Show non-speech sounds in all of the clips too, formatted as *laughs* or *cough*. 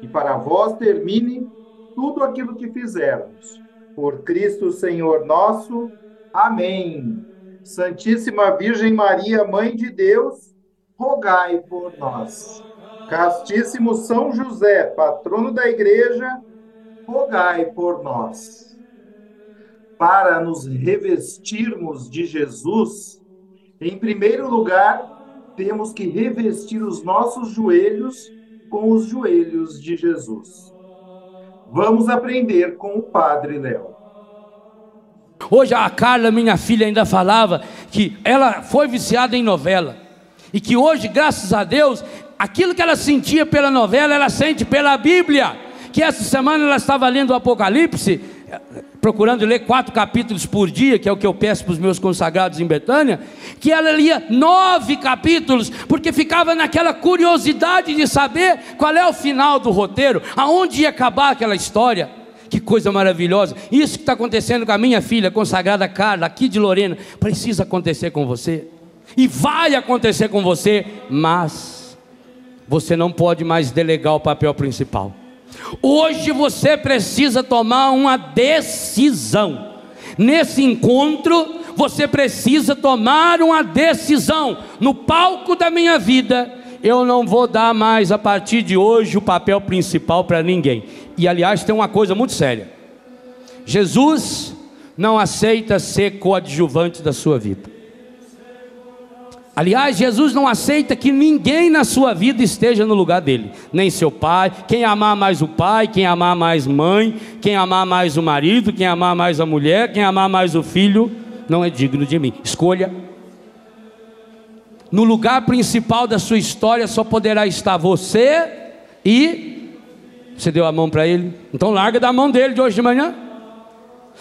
e para vós termine tudo aquilo que fizermos. Por Cristo Senhor nosso. Amém. Santíssima Virgem Maria, Mãe de Deus, rogai por nós. Castíssimo São José, patrono da Igreja, rogai por nós. Para nos revestirmos de Jesus, em primeiro lugar, temos que revestir os nossos joelhos com os joelhos de Jesus. Vamos aprender com o Padre Léo. Hoje a Carla, minha filha, ainda falava que ela foi viciada em novela. E que hoje, graças a Deus, aquilo que ela sentia pela novela, ela sente pela Bíblia. Que essa semana ela estava lendo o Apocalipse, procurando ler quatro capítulos por dia, que é o que eu peço para os meus consagrados em Betânia, que ela lia nove capítulos, porque ficava naquela curiosidade de saber qual é o final do roteiro, aonde ia acabar aquela história. Que coisa maravilhosa! Isso que está acontecendo com a minha filha consagrada Carla, aqui de Lorena, precisa acontecer com você, e vai acontecer com você, mas você não pode mais delegar o papel principal. Hoje você precisa tomar uma decisão. Nesse encontro, você precisa tomar uma decisão. No palco da minha vida, eu não vou dar mais a partir de hoje o papel principal para ninguém. E aliás, tem uma coisa muito séria: Jesus não aceita ser coadjuvante da sua vida. Aliás, Jesus não aceita que ninguém na sua vida esteja no lugar dele, nem seu pai, quem amar mais o pai, quem amar mais mãe, quem amar mais o marido, quem amar mais a mulher, quem amar mais o filho, não é digno de mim. Escolha. No lugar principal da sua história só poderá estar você e você deu a mão para ele. Então larga da mão dele de hoje de manhã.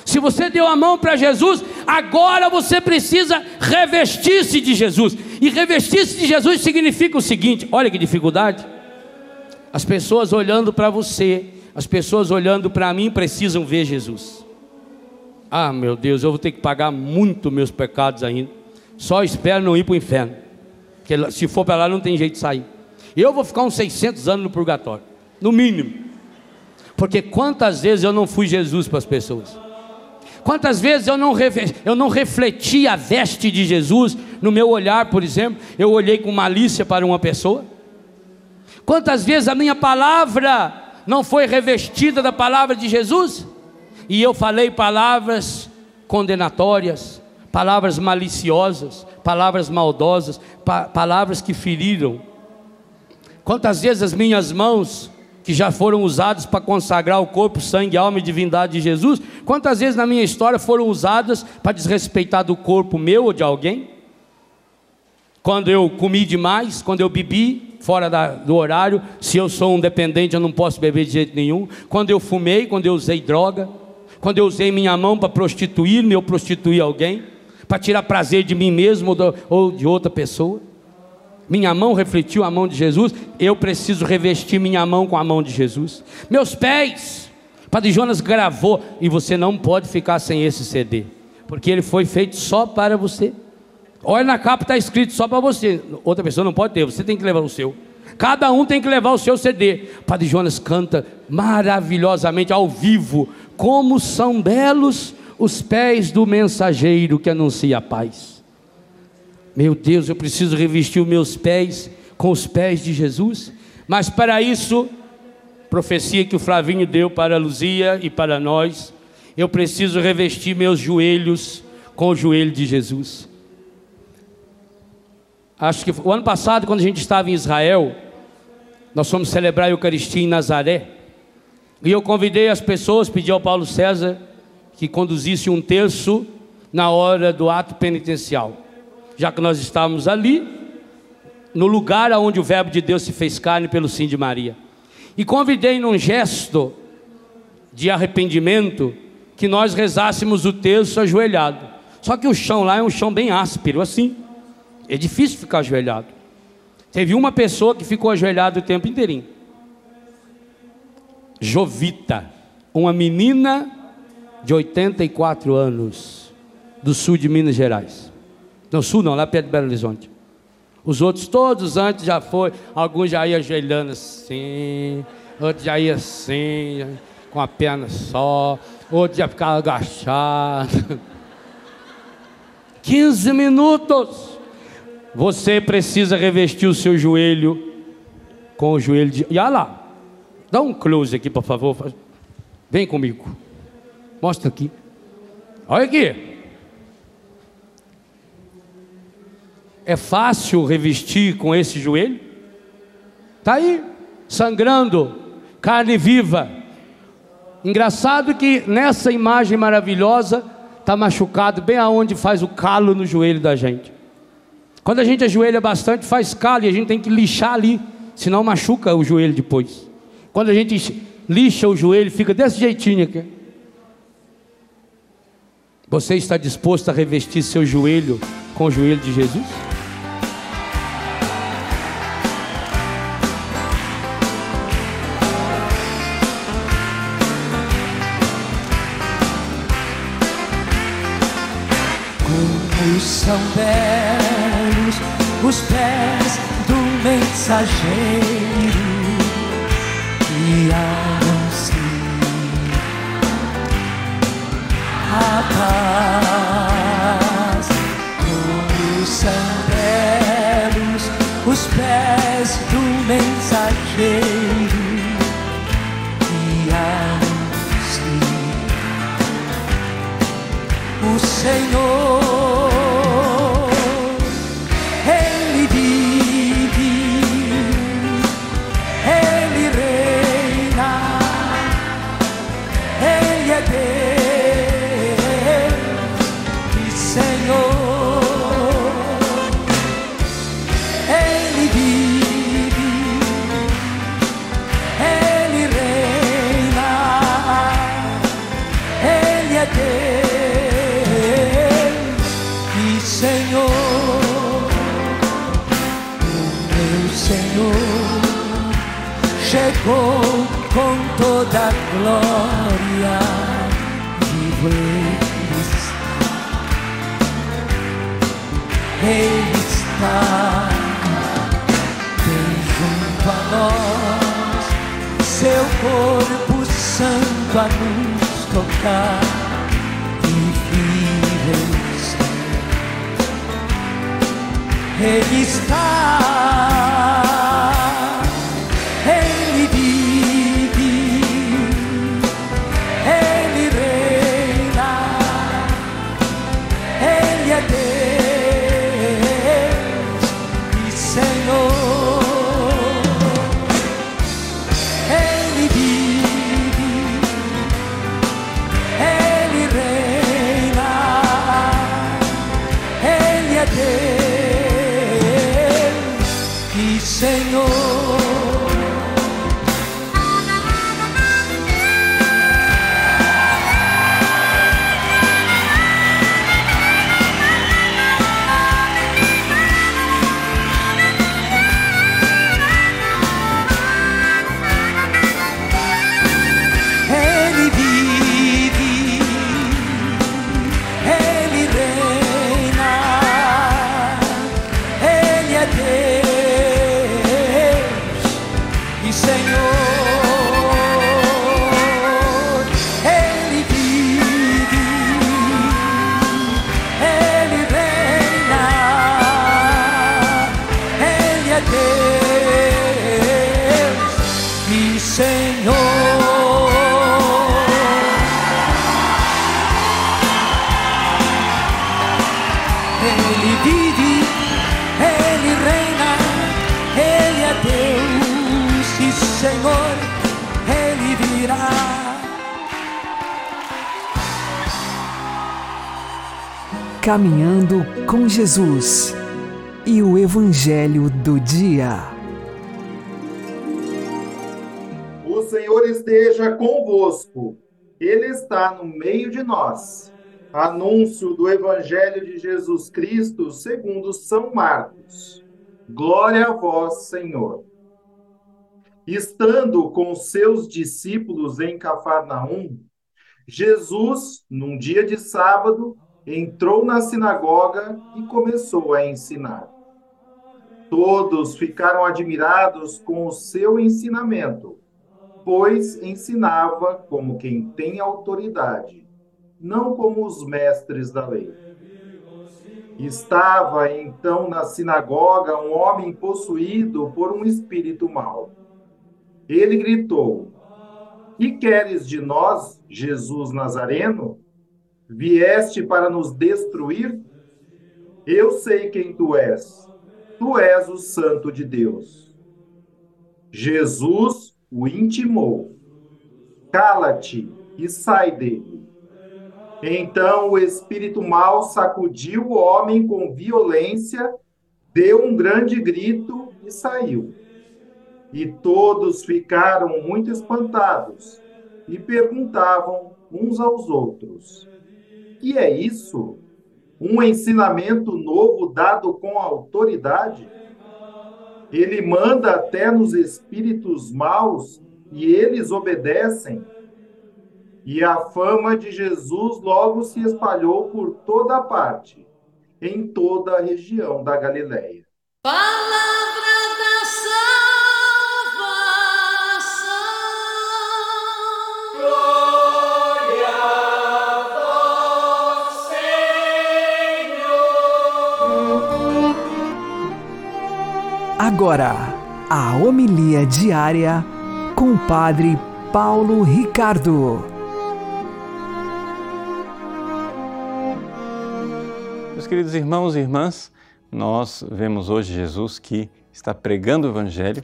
Se você deu a mão para Jesus, agora você precisa revestir-se de Jesus. E revestir-se de Jesus significa o seguinte: olha que dificuldade. As pessoas olhando para você, as pessoas olhando para mim, precisam ver Jesus. Ah, meu Deus, eu vou ter que pagar muito meus pecados ainda. Só espero não ir para o inferno. Porque se for para lá, não tem jeito de sair. Eu vou ficar uns 600 anos no purgatório, no mínimo. Porque quantas vezes eu não fui Jesus para as pessoas? Quantas vezes eu não, eu não refleti a veste de Jesus no meu olhar, por exemplo, eu olhei com malícia para uma pessoa? Quantas vezes a minha palavra não foi revestida da palavra de Jesus? E eu falei palavras condenatórias, palavras maliciosas, palavras maldosas, pa palavras que feriram. Quantas vezes as minhas mãos que já foram usados para consagrar o corpo, sangue, alma e divindade de Jesus, quantas vezes na minha história foram usadas para desrespeitar do corpo meu ou de alguém? Quando eu comi demais, quando eu bebi fora da, do horário, se eu sou um dependente, eu não posso beber de jeito nenhum. Quando eu fumei, quando eu usei droga, quando eu usei minha mão para prostituir-me ou prostituir alguém, para tirar prazer de mim mesmo ou, de outra pessoa minha mão refletiu a mão de Jesus, eu preciso revestir minha mão com a mão de Jesus. Meus pés, Padre Jonas gravou, e você não pode ficar sem esse CD, porque ele foi feito só para você. Olha na capa, está escrito só para você. Outra pessoa não pode ter, você tem que levar o seu. Cada um tem que levar o seu CD. Padre Jonas canta maravilhosamente ao vivo, como são belos os pés do mensageiro que anuncia a paz. Meu Deus, eu preciso revestir os meus pés com os pés de Jesus. Mas para isso, profecia que o Flavinho deu para a Luzia e para nós, eu preciso revestir meus joelhos com o joelho de Jesus. Acho que o ano passado, quando a gente estava em Israel, nós fomos celebrar a Eucaristia em Nazaré. E eu convidei as pessoas, pedi ao Paulo César que conduzisse um terço na hora do ato penitencial. Já que nós estávamos ali, no lugar onde o Verbo de Deus se fez carne pelo sim de Maria. E convidei num gesto de arrependimento que nós rezássemos o terço ajoelhado. Só que o chão lá é um chão bem áspero, assim. É difícil ficar ajoelhado. Teve uma pessoa que ficou ajoelhada o tempo inteirinho. Jovita, uma menina de 84 anos, do sul de Minas Gerais. Não, sul não, lá perto de Belo Horizonte. Os outros todos antes já foi, alguns já iam ajoelhando assim, outros já iam assim, com a perna só, outros já ficavam agachados. *laughs* 15 minutos. Você precisa revestir o seu joelho com o joelho de. E olha lá, dá um close aqui, por favor. Vem comigo. Mostra aqui. Olha aqui. É fácil revestir com esse joelho? Está aí, sangrando, carne viva. Engraçado que nessa imagem maravilhosa está machucado bem aonde faz o calo no joelho da gente. Quando a gente ajoelha bastante, faz calo e a gente tem que lixar ali, senão machuca o joelho depois. Quando a gente lixa o joelho, fica desse jeitinho aqui. Você está disposto a revestir seu joelho com o joelho de Jesus? São belos os pés do mensageiro que anuncia a paz. Como são belos os pés do mensageiro que anuncia o Senhor. Chegou com toda glória, vivo Ele está, bem junto a nós, seu corpo santo a nos tocar vive está. Ele está, Caminhando com Jesus e o Evangelho do Dia. O Senhor esteja convosco, Ele está no meio de nós. Anúncio do Evangelho de Jesus Cristo segundo São Marcos. Glória a vós, Senhor. Estando com seus discípulos em Cafarnaum, Jesus, num dia de sábado, entrou na sinagoga e começou a ensinar. Todos ficaram admirados com o seu ensinamento, pois ensinava como quem tem autoridade, não como os mestres da lei. Estava então na sinagoga um homem possuído por um espírito mau. Ele gritou: Que queres de nós, Jesus Nazareno? Vieste para nos destruir? Eu sei quem tu és. Tu és o Santo de Deus. Jesus o intimou: Cala-te e sai dele. Então o espírito mau sacudiu o homem com violência, deu um grande grito e saiu. E todos ficaram muito espantados e perguntavam uns aos outros: Que é isso? Um ensinamento novo dado com autoridade? Ele manda até nos espíritos maus e eles obedecem. E a fama de Jesus logo se espalhou por toda parte, em toda a região da Galileia. Palavra Agora, a homilia diária com o Padre Paulo Ricardo. Meus queridos irmãos e irmãs, nós vemos hoje Jesus que está pregando o Evangelho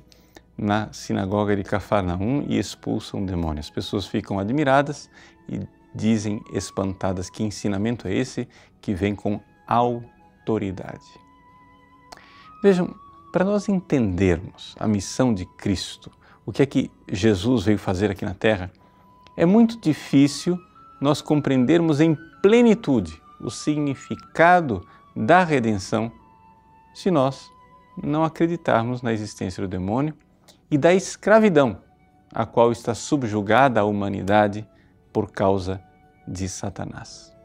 na sinagoga de Cafarnaum e expulsa um demônio. As pessoas ficam admiradas e dizem espantadas que ensinamento é esse que vem com autoridade. Vejam, para nós entendermos a missão de Cristo, o que é que Jesus veio fazer aqui na Terra, é muito difícil nós compreendermos em plenitude o significado da redenção se nós não acreditarmos na existência do demônio e da escravidão a qual está subjugada a humanidade por causa de Satanás.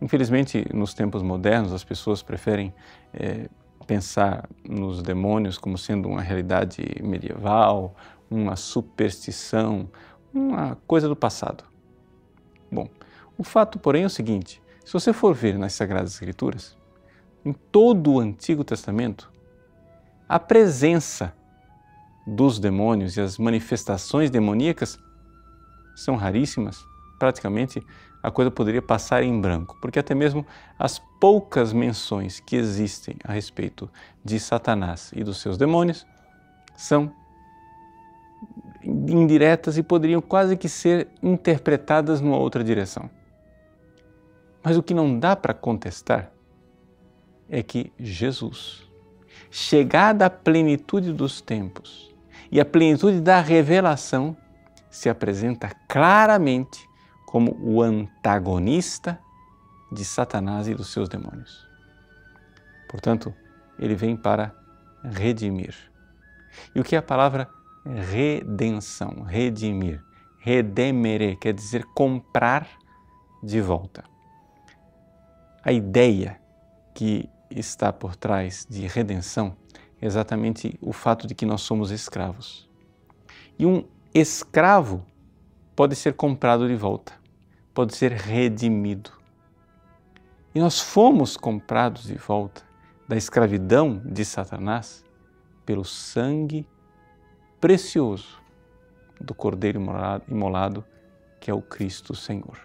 Infelizmente, nos tempos modernos, as pessoas preferem é, pensar nos demônios como sendo uma realidade medieval, uma superstição, uma coisa do passado. Bom, o fato, porém, é o seguinte: se você for ver nas Sagradas Escrituras, em todo o Antigo Testamento, a presença dos demônios e as manifestações demoníacas são raríssimas. Praticamente a coisa poderia passar em branco, porque até mesmo as poucas menções que existem a respeito de Satanás e dos seus demônios são indiretas e poderiam quase que ser interpretadas numa outra direção. Mas o que não dá para contestar é que Jesus, chegada à plenitude dos tempos e à plenitude da revelação, se apresenta claramente como o antagonista de Satanás e dos seus demônios. Portanto, ele vem para redimir. E o que é a palavra redenção? Redimir. Redemere quer dizer comprar de volta. A ideia que está por trás de redenção é exatamente o fato de que nós somos escravos. E um escravo pode ser comprado de volta, pode ser redimido. E nós fomos comprados de volta da escravidão de Satanás pelo sangue precioso do Cordeiro imolado, que é o Cristo Senhor.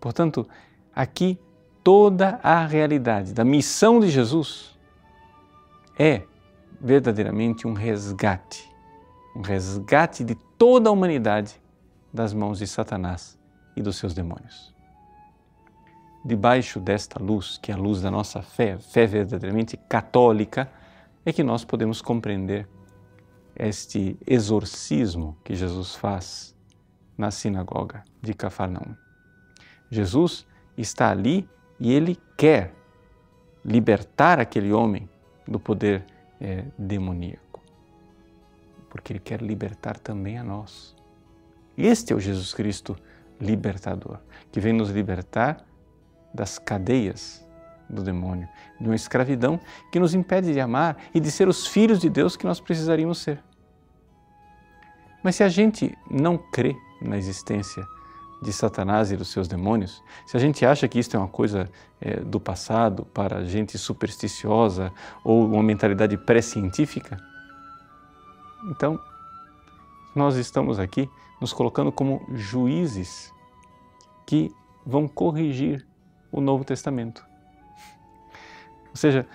Portanto, aqui toda a realidade da missão de Jesus é verdadeiramente um resgate, um resgate de toda a humanidade das mãos de Satanás e dos seus demônios. Debaixo desta luz, que é a luz da nossa fé, fé verdadeiramente católica, é que nós podemos compreender este exorcismo que Jesus faz na sinagoga de Cafarnaum. Jesus está ali e ele quer libertar aquele homem do poder é, demoníaco, porque ele quer libertar também a nós. Este é o Jesus Cristo libertador, que vem nos libertar das cadeias do demônio, de uma escravidão que nos impede de amar e de ser os filhos de Deus que nós precisaríamos ser. Mas se a gente não crê na existência de Satanás e dos seus demônios, se a gente acha que isto é uma coisa é, do passado para gente supersticiosa ou uma mentalidade pré-científica, então nós estamos aqui nos colocando como juízes que vão corrigir o Novo Testamento. Ou seja,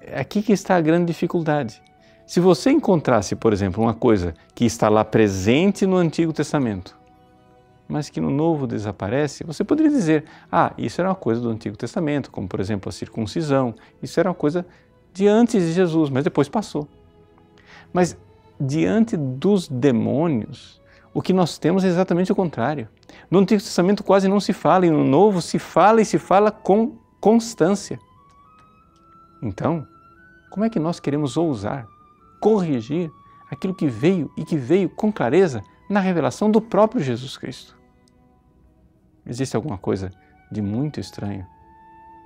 é aqui que está a grande dificuldade. Se você encontrasse, por exemplo, uma coisa que está lá presente no Antigo Testamento, mas que no Novo desaparece, você poderia dizer: ah, isso era uma coisa do Antigo Testamento, como por exemplo a circuncisão, isso era uma coisa de antes de Jesus, mas depois passou. Mas diante dos demônios, o que nós temos é exatamente o contrário. No Antigo Testamento quase não se fala, e no Novo se fala e se fala com constância. Então, como é que nós queremos ousar corrigir aquilo que veio e que veio com clareza na revelação do próprio Jesus Cristo? Existe alguma coisa de muito estranho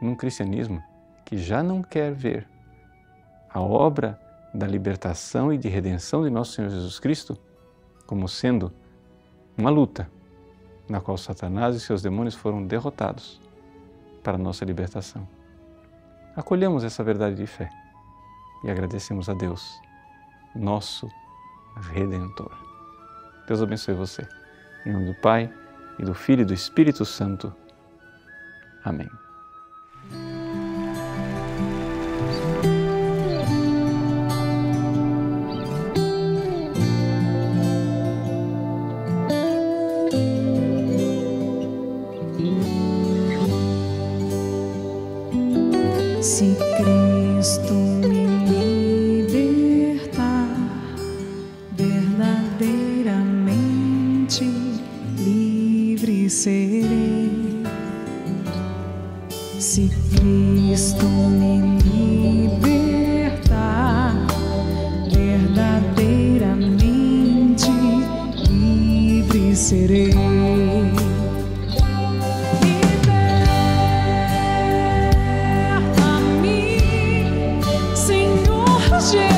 num cristianismo que já não quer ver a obra da libertação e de redenção de nosso Senhor Jesus Cristo como sendo uma luta na qual Satanás e seus demônios foram derrotados para nossa libertação. Acolhemos essa verdade de fé e agradecemos a Deus, nosso Redentor. Deus abençoe você. Em nome do Pai, e do Filho e do Espírito Santo. Amém. Senhor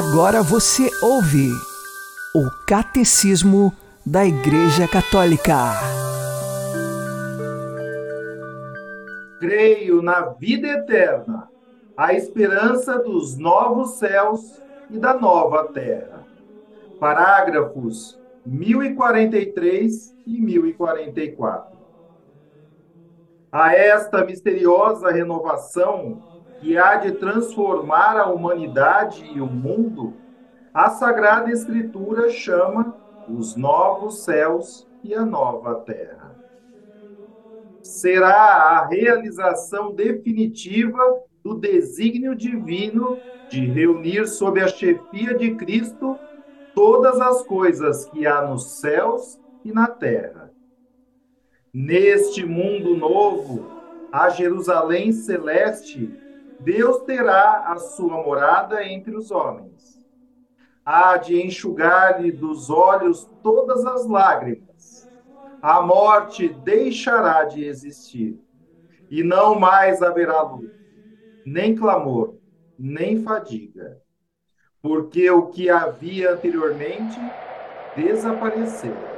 Agora você ouve o Catecismo da Igreja Católica. Creio na vida eterna, a esperança dos novos céus e da nova terra. Parágrafos 1043 e 1044. A esta misteriosa renovação que há de transformar a humanidade e o mundo, a Sagrada Escritura chama os novos céus e a nova terra. Será a realização definitiva do desígnio divino de reunir sob a chefia de Cristo todas as coisas que há nos céus e na terra. Neste mundo novo, a Jerusalém celeste, Deus terá a sua morada entre os homens. Há de enxugar-lhe dos olhos todas as lágrimas. A morte deixará de existir, e não mais haverá luto, nem clamor, nem fadiga, porque o que havia anteriormente desapareceu.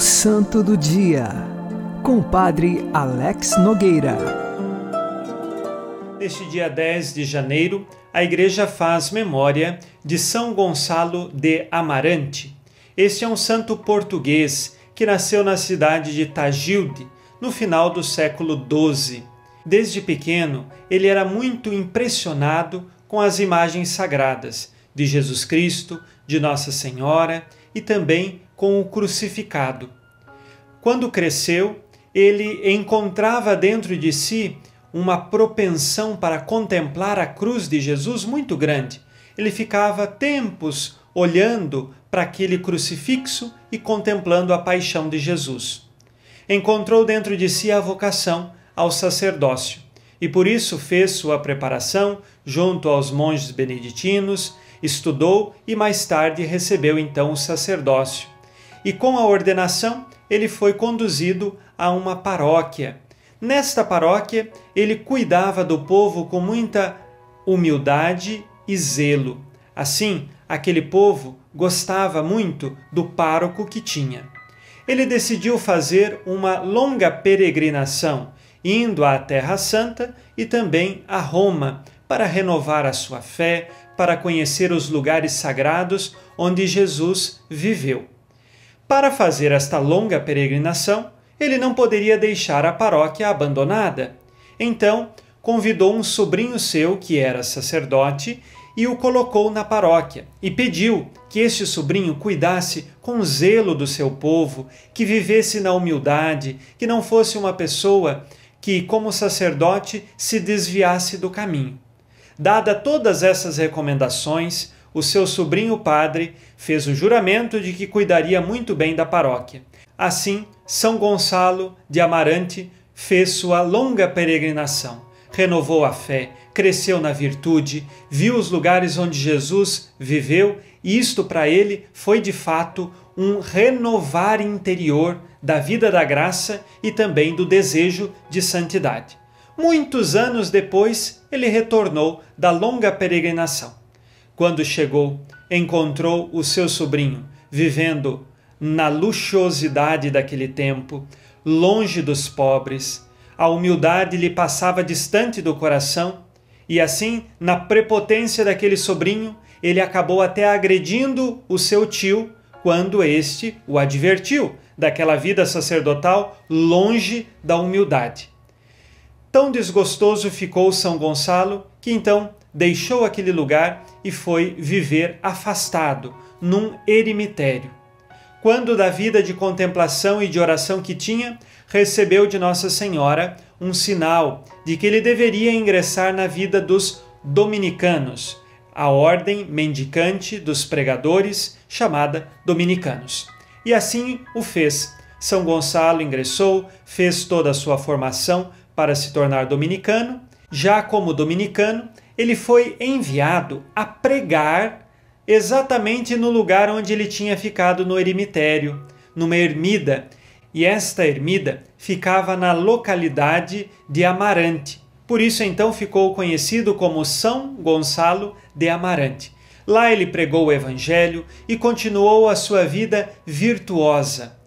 Santo do Dia, com Padre Alex Nogueira. Neste dia 10 de janeiro, a Igreja faz memória de São Gonçalo de Amarante. Este é um santo português que nasceu na cidade de Tagilde, no final do século XII. Desde pequeno, ele era muito impressionado com as imagens sagradas de Jesus Cristo, de Nossa Senhora e também com o crucificado. Quando cresceu, ele encontrava dentro de si uma propensão para contemplar a cruz de Jesus muito grande. Ele ficava tempos olhando para aquele crucifixo e contemplando a paixão de Jesus. Encontrou dentro de si a vocação ao sacerdócio e por isso fez sua preparação junto aos monges beneditinos, estudou e mais tarde recebeu então o sacerdócio. E com a ordenação, ele foi conduzido a uma paróquia. Nesta paróquia, ele cuidava do povo com muita humildade e zelo. Assim, aquele povo gostava muito do pároco que tinha. Ele decidiu fazer uma longa peregrinação, indo à Terra Santa e também a Roma, para renovar a sua fé, para conhecer os lugares sagrados onde Jesus viveu. Para fazer esta longa peregrinação, ele não poderia deixar a paróquia abandonada. Então, convidou um sobrinho seu, que era sacerdote, e o colocou na paróquia, e pediu que este sobrinho cuidasse com zelo do seu povo, que vivesse na humildade, que não fosse uma pessoa que, como sacerdote, se desviasse do caminho. Dada todas essas recomendações, o seu sobrinho padre fez o juramento de que cuidaria muito bem da paróquia. Assim, São Gonçalo de Amarante fez sua longa peregrinação, renovou a fé, cresceu na virtude, viu os lugares onde Jesus viveu e isto para ele foi de fato um renovar interior da vida da graça e também do desejo de santidade. Muitos anos depois, ele retornou da longa peregrinação. Quando chegou, encontrou o seu sobrinho vivendo na luxuosidade daquele tempo, longe dos pobres. A humildade lhe passava distante do coração, e assim, na prepotência daquele sobrinho, ele acabou até agredindo o seu tio quando este o advertiu daquela vida sacerdotal longe da humildade. Tão desgostoso ficou São Gonçalo que então deixou aquele lugar e foi viver afastado num eremitério. Quando da vida de contemplação e de oração que tinha, recebeu de Nossa Senhora um sinal de que ele deveria ingressar na vida dos dominicanos, a ordem mendicante dos pregadores, chamada dominicanos. E assim o fez. São Gonçalo ingressou, fez toda a sua formação para se tornar dominicano. Já como dominicano, ele foi enviado a pregar exatamente no lugar onde ele tinha ficado no eremitério, numa ermida. E esta ermida ficava na localidade de Amarante. Por isso então ficou conhecido como São Gonçalo de Amarante. Lá ele pregou o Evangelho e continuou a sua vida virtuosa.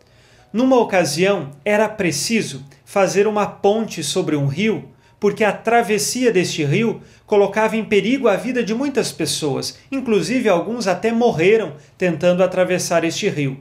Numa ocasião, era preciso fazer uma ponte sobre um rio, porque a travessia deste rio colocava em perigo a vida de muitas pessoas, inclusive alguns até morreram tentando atravessar este rio.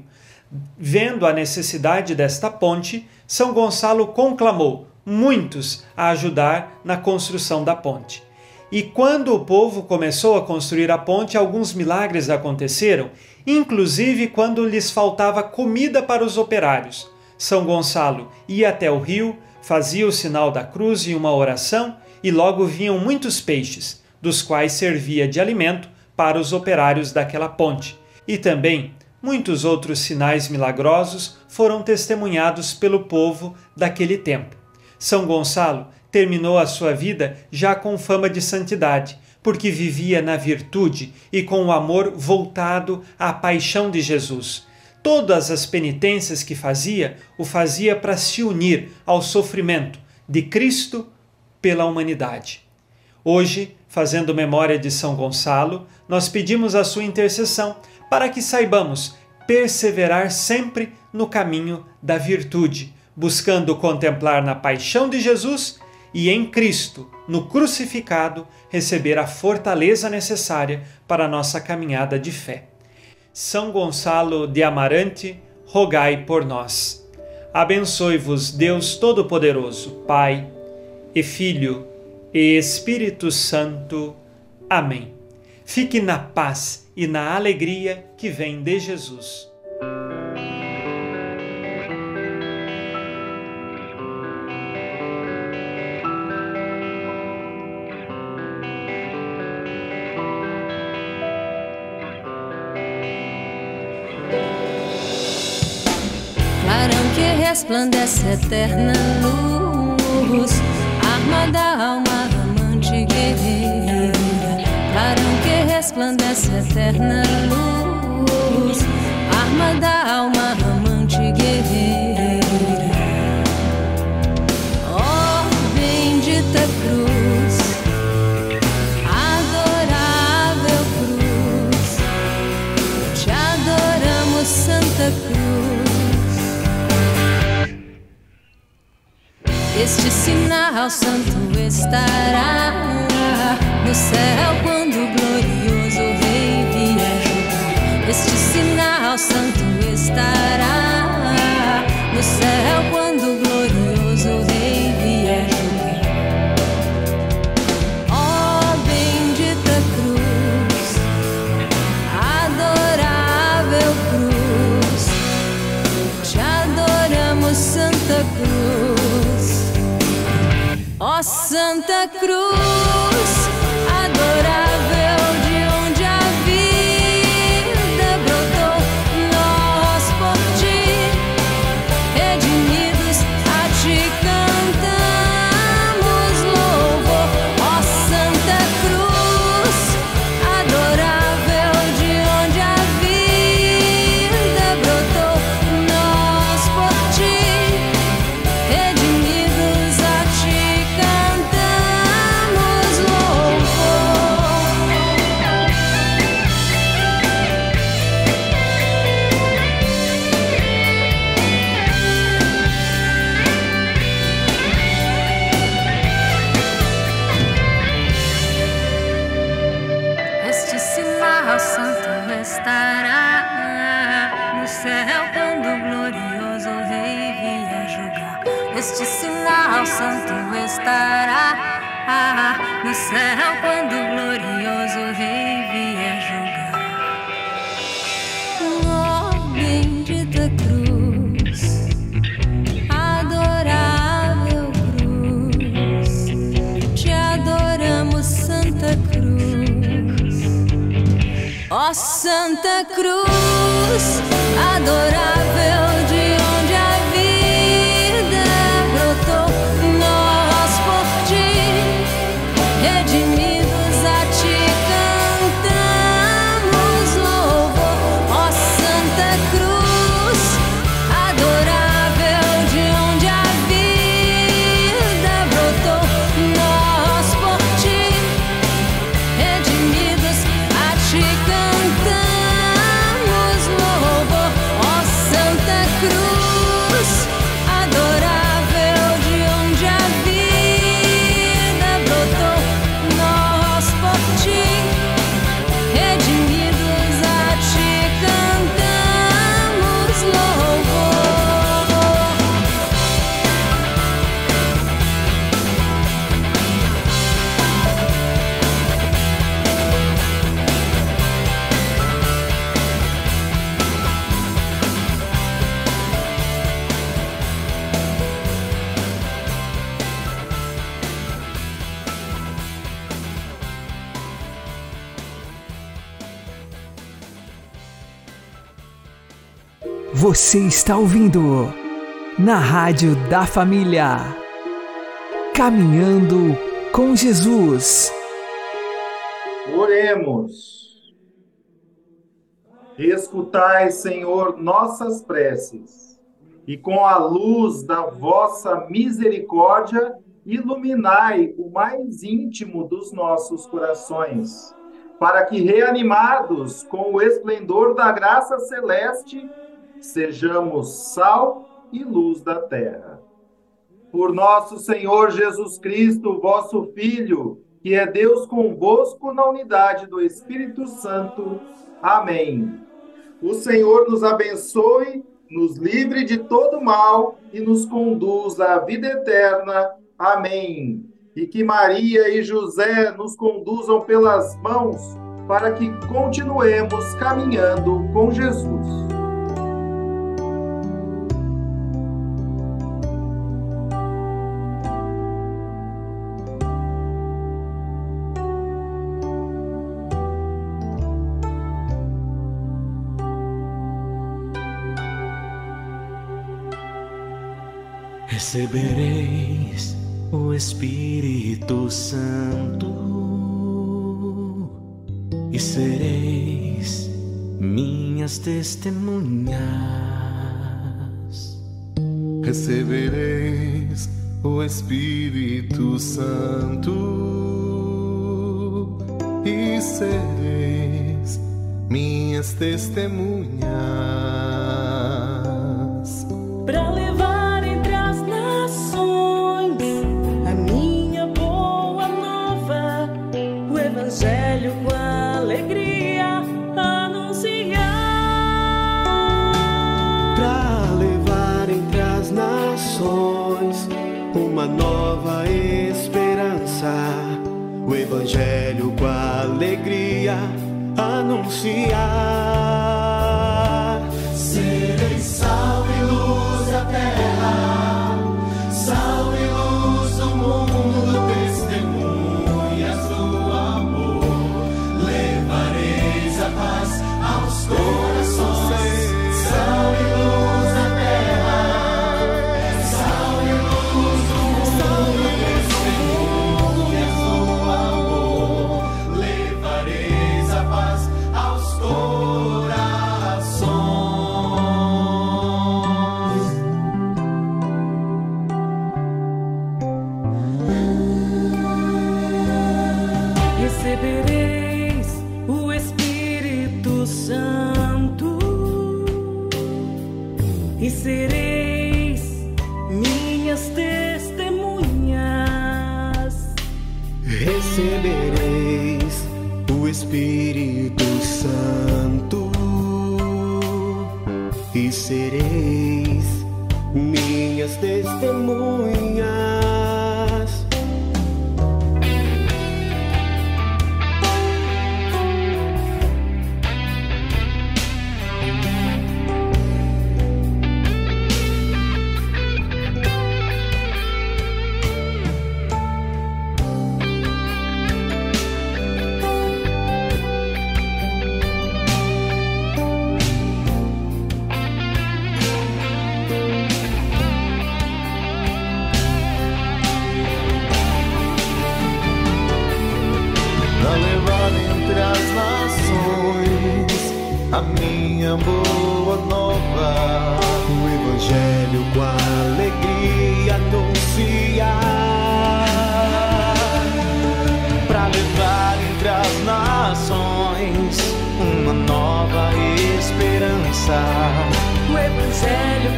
Vendo a necessidade desta ponte, São Gonçalo conclamou muitos a ajudar na construção da ponte. E quando o povo começou a construir a ponte, alguns milagres aconteceram, inclusive quando lhes faltava comida para os operários. São Gonçalo ia até o rio, fazia o sinal da cruz e uma oração, e logo vinham muitos peixes, dos quais servia de alimento para os operários daquela ponte. E também muitos outros sinais milagrosos foram testemunhados pelo povo daquele tempo. São Gonçalo terminou a sua vida já com fama de santidade, porque vivia na virtude e com o amor voltado à paixão de Jesus. Todas as penitências que fazia, o fazia para se unir ao sofrimento de Cristo pela humanidade. Hoje, fazendo memória de São Gonçalo, nós pedimos a sua intercessão para que saibamos perseverar sempre no caminho da virtude, buscando contemplar na paixão de Jesus e em Cristo, no crucificado, receber a fortaleza necessária para a nossa caminhada de fé. São Gonçalo de Amarante, rogai por nós. Abençoe-vos Deus Todo-Poderoso, Pai e Filho e Espírito Santo. Amém. Fique na paz e na alegria que vem de Jesus. Resplandece eterna luz, arma da alma amante guerreira. Clarão que resplandece eterna luz, arma da alma amante guerreira. Sinal santo estará no céu quando o glorioso Rei vier julgar. Este sinal santo estará no céu quando Santa Cruz, Você está ouvindo na Rádio da Família. Caminhando com Jesus. Oremos. Escutai, Senhor, nossas preces, e com a luz da vossa misericórdia, iluminai o mais íntimo dos nossos corações, para que, reanimados com o esplendor da graça celeste, sejamos sal e luz da terra. Por nosso Senhor Jesus Cristo, vosso Filho, que é Deus convosco na unidade do Espírito Santo. Amém. O Senhor nos abençoe, nos livre de todo mal e nos conduza à vida eterna. Amém. E que Maria e José nos conduzam pelas mãos para que continuemos caminhando com Jesus. Recebereis o Espírito Santo e sereis minhas testemunhas. Recebereis o Espírito Santo e sereis minhas testemunhas. Evangelho com alegria anunciar. Sereis sal uma nova